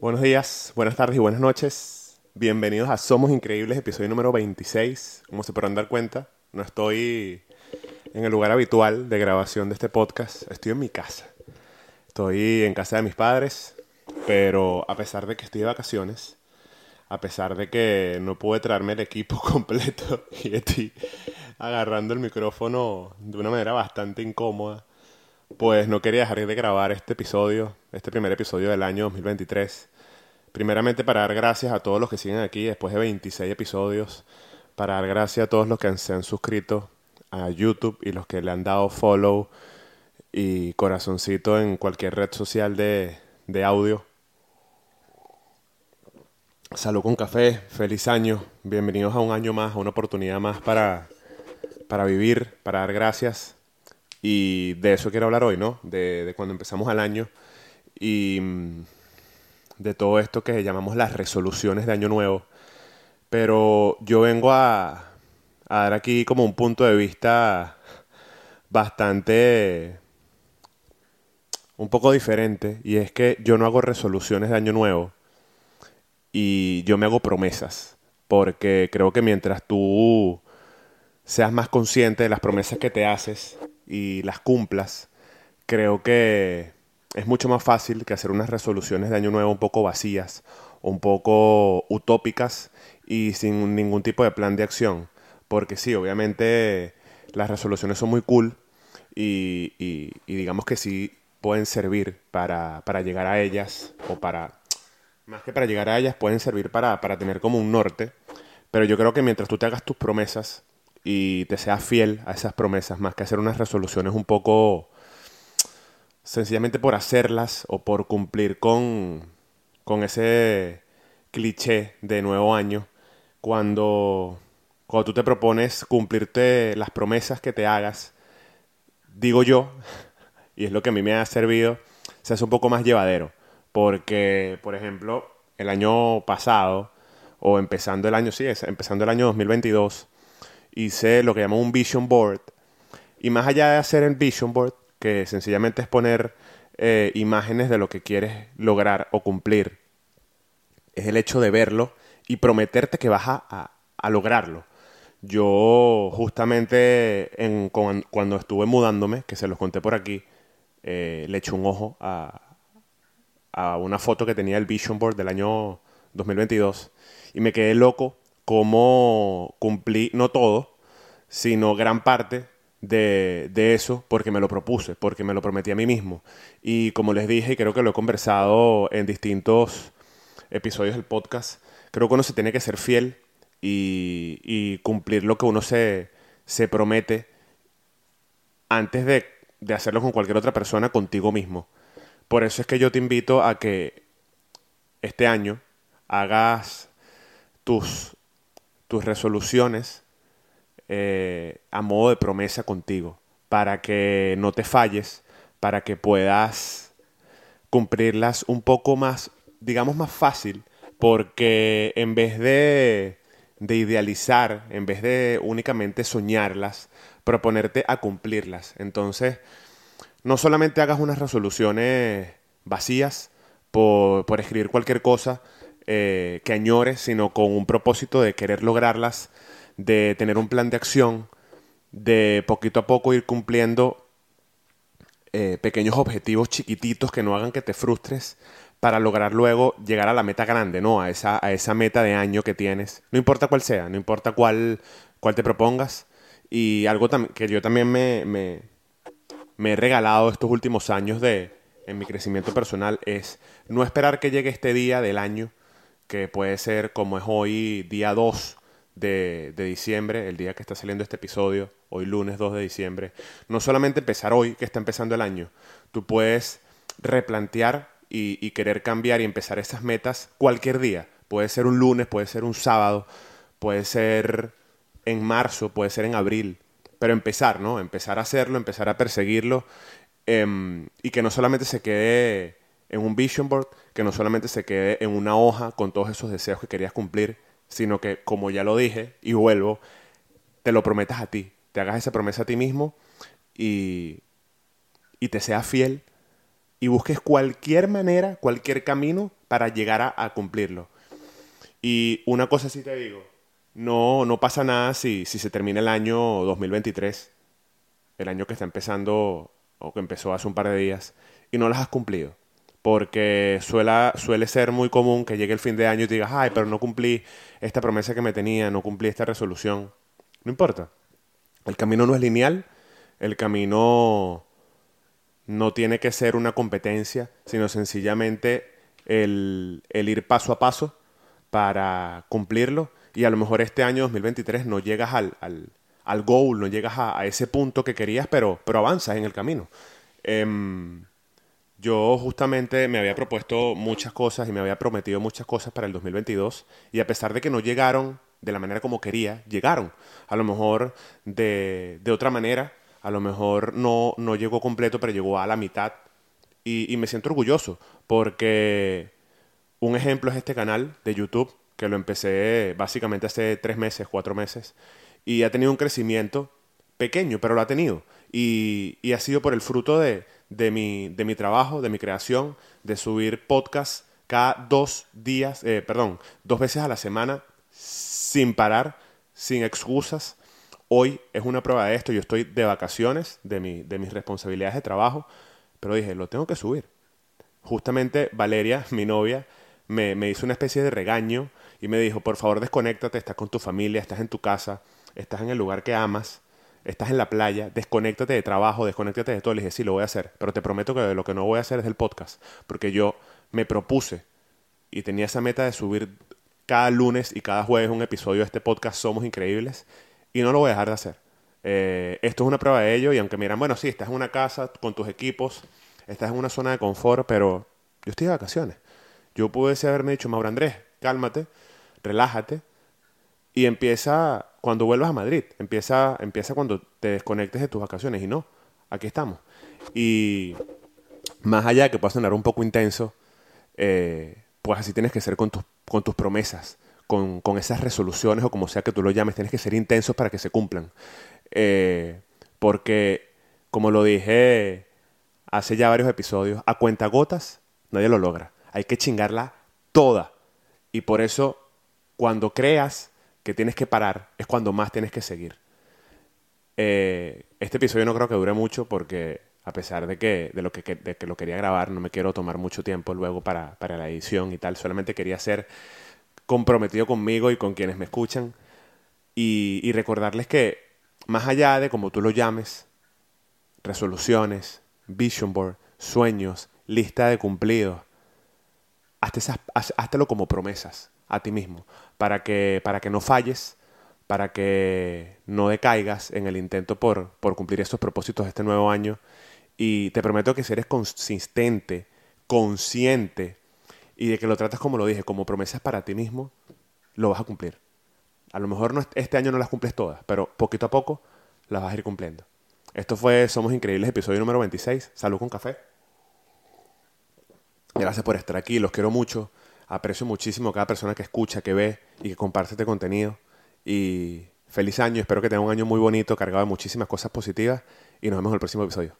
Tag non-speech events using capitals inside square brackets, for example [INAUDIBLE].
Buenos días, buenas tardes y buenas noches. Bienvenidos a Somos Increíbles, episodio número 26. Como se podrán dar cuenta, no estoy en el lugar habitual de grabación de este podcast. Estoy en mi casa. Estoy en casa de mis padres, pero a pesar de que estoy de vacaciones, a pesar de que no pude traerme el equipo [LAUGHS] completo y estoy agarrando el micrófono de una manera bastante incómoda, pues no quería dejar de grabar este episodio, este primer episodio del año 2023. Primeramente para dar gracias a todos los que siguen aquí después de 26 episodios, para dar gracias a todos los que se han suscrito a YouTube y los que le han dado follow y corazoncito en cualquier red social de, de audio. Salud con café, feliz año, bienvenidos a un año más, a una oportunidad más para, para vivir, para dar gracias. Y de eso quiero hablar hoy, ¿no? De, cuando empezamos el año y mm, de todo esto que llamamos las resoluciones de año nuevo. Pero yo vengo a, a dar aquí como un punto de vista bastante un poco diferente y es que yo no hago resoluciones de año nuevo y yo me hago promesas porque creo que mientras tú seas más consciente de las promesas que te haces y las cumplas, creo que es mucho más fácil que hacer unas resoluciones de año nuevo un poco vacías, un poco utópicas y sin ningún tipo de plan de acción. Porque sí, obviamente las resoluciones son muy cool y, y, digamos que sí pueden servir para, para, llegar a ellas o para, más que para llegar a ellas, pueden servir para, para tener como un norte. Pero yo creo que mientras tú te hagas tus promesas y te seas fiel a esas promesas, más que hacer unas resoluciones un poco sencillamente por hacerlas o por cumplir con, con ese cliché de nuevo año, cuando, cuando tú te propones cumplirte las promesas que te hagas, digo yo, y es lo que a mí me ha servido, se hace un poco más llevadero. Porque, por ejemplo, el año pasado, o empezando el año, sí, empezando el año 2022, hice lo que llamo un vision board. Y más allá de hacer el vision board, que sencillamente es poner eh, imágenes de lo que quieres lograr o cumplir, es el hecho de verlo y prometerte que vas a, a, lograrlo. Yo justamente en, cuando estuve mudándome, que se los conté por aquí, eh, le eché un ojo a, a, una foto que tenía el Vision Board del año 2022 y me quedé loco cómo cumplí, no todo, sino gran parte de, de, eso porque me lo propuse, porque me lo prometí a mí mismo. Y como les dije, y creo que lo he conversado en distintos episodios del podcast, creo que uno se tiene que ser fiel y, y cumplir lo que uno se, se promete antes de de hacerlo con cualquier otra persona, contigo mismo. Por eso es que yo te invito a que este año hagas tus, tus resoluciones eh, a modo de promesa contigo, para que no te falles, para que puedas cumplirlas un poco más, digamos, más fácil, porque en vez de, de idealizar, en vez de únicamente soñarlas, proponerte a cumplirlas. Entonces, no solamente hagas unas resoluciones vacías por, por escribir cualquier cosa eh, que añores, sino con un propósito de querer lograrlas, de tener un plan de acción, de poquito a poco ir cumpliendo eh, pequeños objetivos chiquititos que no hagan que te frustres para lograr luego llegar a la meta grande, ¿no? A esa, a esa meta de año que tienes. No importa cuál sea, no importa cuál, cuál te propongas, y algo que yo también me, me, me, he regalado estos últimos años de, en mi crecimiento personal es no esperar que llegue este día del año, que puede ser como es hoy, día 2 de, de diciembre, el día que está saliendo este episodio, hoy lunes 2 de diciembre. No solamente empezar hoy, que está empezando el año, tú puedes replantear y, querer cambiar y empezar esas metas cualquier día. Puede ser un lunes, puede ser un sábado, puede ser en marzo, puede ser en abril, pero empezar, ¿no? Empezar a hacerlo, empezar a perseguirlo eh, y que no solamente se quede en un vision board, que no solamente se quede en una hoja con todos esos deseos que querías cumplir, sino que, como ya lo dije y vuelvo, te lo prometas a ti, te hagas esa promesa a ti mismo y, y te seas fiel y busques cualquier manera, cualquier camino para llegar a, cumplirlo. Y una cosa sí te digo, no, no pasa nada si, si se termina el año 2023, el año que está empezando o que empezó hace un par de días, y no las has cumplido. Porque suele, suele ser muy común que llegue el fin de año y digas, ay, pero no cumplí esta promesa que me tenía, no cumplí esta resolución. No importa. El camino no es lineal, el camino no tiene que ser una competencia, sino sencillamente el, el ir paso a paso para cumplirlo. Y a lo mejor este año 2023 no llegas al, al, al goal, no llegas a, ese punto que querías, pero, pero avanzas en el camino. Eh, yo justamente me había propuesto muchas cosas y me había prometido muchas cosas para el 2022 y a pesar de que no llegaron de la manera como quería, llegaron. A lo mejor de, de otra manera, a lo mejor no, no llegó completo, pero llegó a la mitad. Y, y me siento orgulloso porque un ejemplo es este canal de YouTube, que lo empecé básicamente hace tres meses, cuatro meses, y ha tenido un crecimiento pequeño, pero lo ha tenido. Y, y ha sido por el fruto de, de, mi, de mi trabajo, de mi creación, de subir podcast cada dos días, eh, perdón, dos veces a la semana, sin parar, sin excusas. Hoy es una prueba de esto. Yo estoy de vacaciones de, mi, de mis responsabilidades de trabajo, pero dije, lo tengo que subir. Justamente Valeria, [LAUGHS] mi novia, me, me hizo una especie de regaño y me dijo, por favor desconéctate, estás con tu familia, estás en tu casa, estás en el lugar que amas, estás en la playa, desconéctate de trabajo, desconéctate de todo. Le dije, sí, lo voy a hacer, pero te prometo que lo que no voy a hacer es el podcast, porque yo me propuse y tenía esa meta de subir cada lunes y cada jueves un episodio de este podcast Somos Increíbles y no lo voy a dejar de hacer. Eh, esto es una prueba de ello y aunque miran, bueno, sí, estás en una casa con tus equipos, estás en una zona de confort, pero yo estoy de vacaciones. Yo pudiese haberme dicho, Mauro Andrés, cálmate, relájate y empieza cuando vuelvas a Madrid, empieza, empieza cuando te desconectes de tus vacaciones y no, aquí estamos. Y más allá de que pueda sonar un poco intenso, eh, pues así tienes que ser con tus, con tus promesas, con, con, esas resoluciones o como sea que tú lo llames, tienes que ser intensos para que se cumplan. Eh, porque, como lo dije hace ya varios episodios, a cuenta gotas nadie lo logra. Hay que chingarla toda. Y por eso, cuando creas que tienes que parar, es cuando más tienes que seguir. Eh, este episodio no creo que dure mucho porque a pesar de que, de lo que, de que lo quería grabar, no me quiero tomar mucho tiempo luego para, para la edición y tal, solamente quería ser comprometido conmigo y con quienes me escuchan. Y, recordarles que más allá de como tú lo llames, resoluciones, vision board, sueños, lista de cumplidos, hazte, esas, háztelo como promesas a ti mismo, para que, para que no falles, para que no decaigas en el intento por, por cumplir estos propósitos de este nuevo año. Y te prometo que si eres consistente, consciente y de que lo tratas como lo dije, como promesas para ti mismo, lo vas a cumplir. A lo mejor no, este año no las cumples todas, pero poquito a poco las vas a ir cumpliendo. Esto fue Somos Increíbles, episodio número 26. Salud con café. Gracias por estar aquí, los quiero mucho. Aprecio muchísimo a cada persona que escucha, que ve y que comparte este contenido. Y feliz año, espero que tenga un año muy bonito, cargado de muchísimas cosas positivas y nos vemos en el próximo episodio.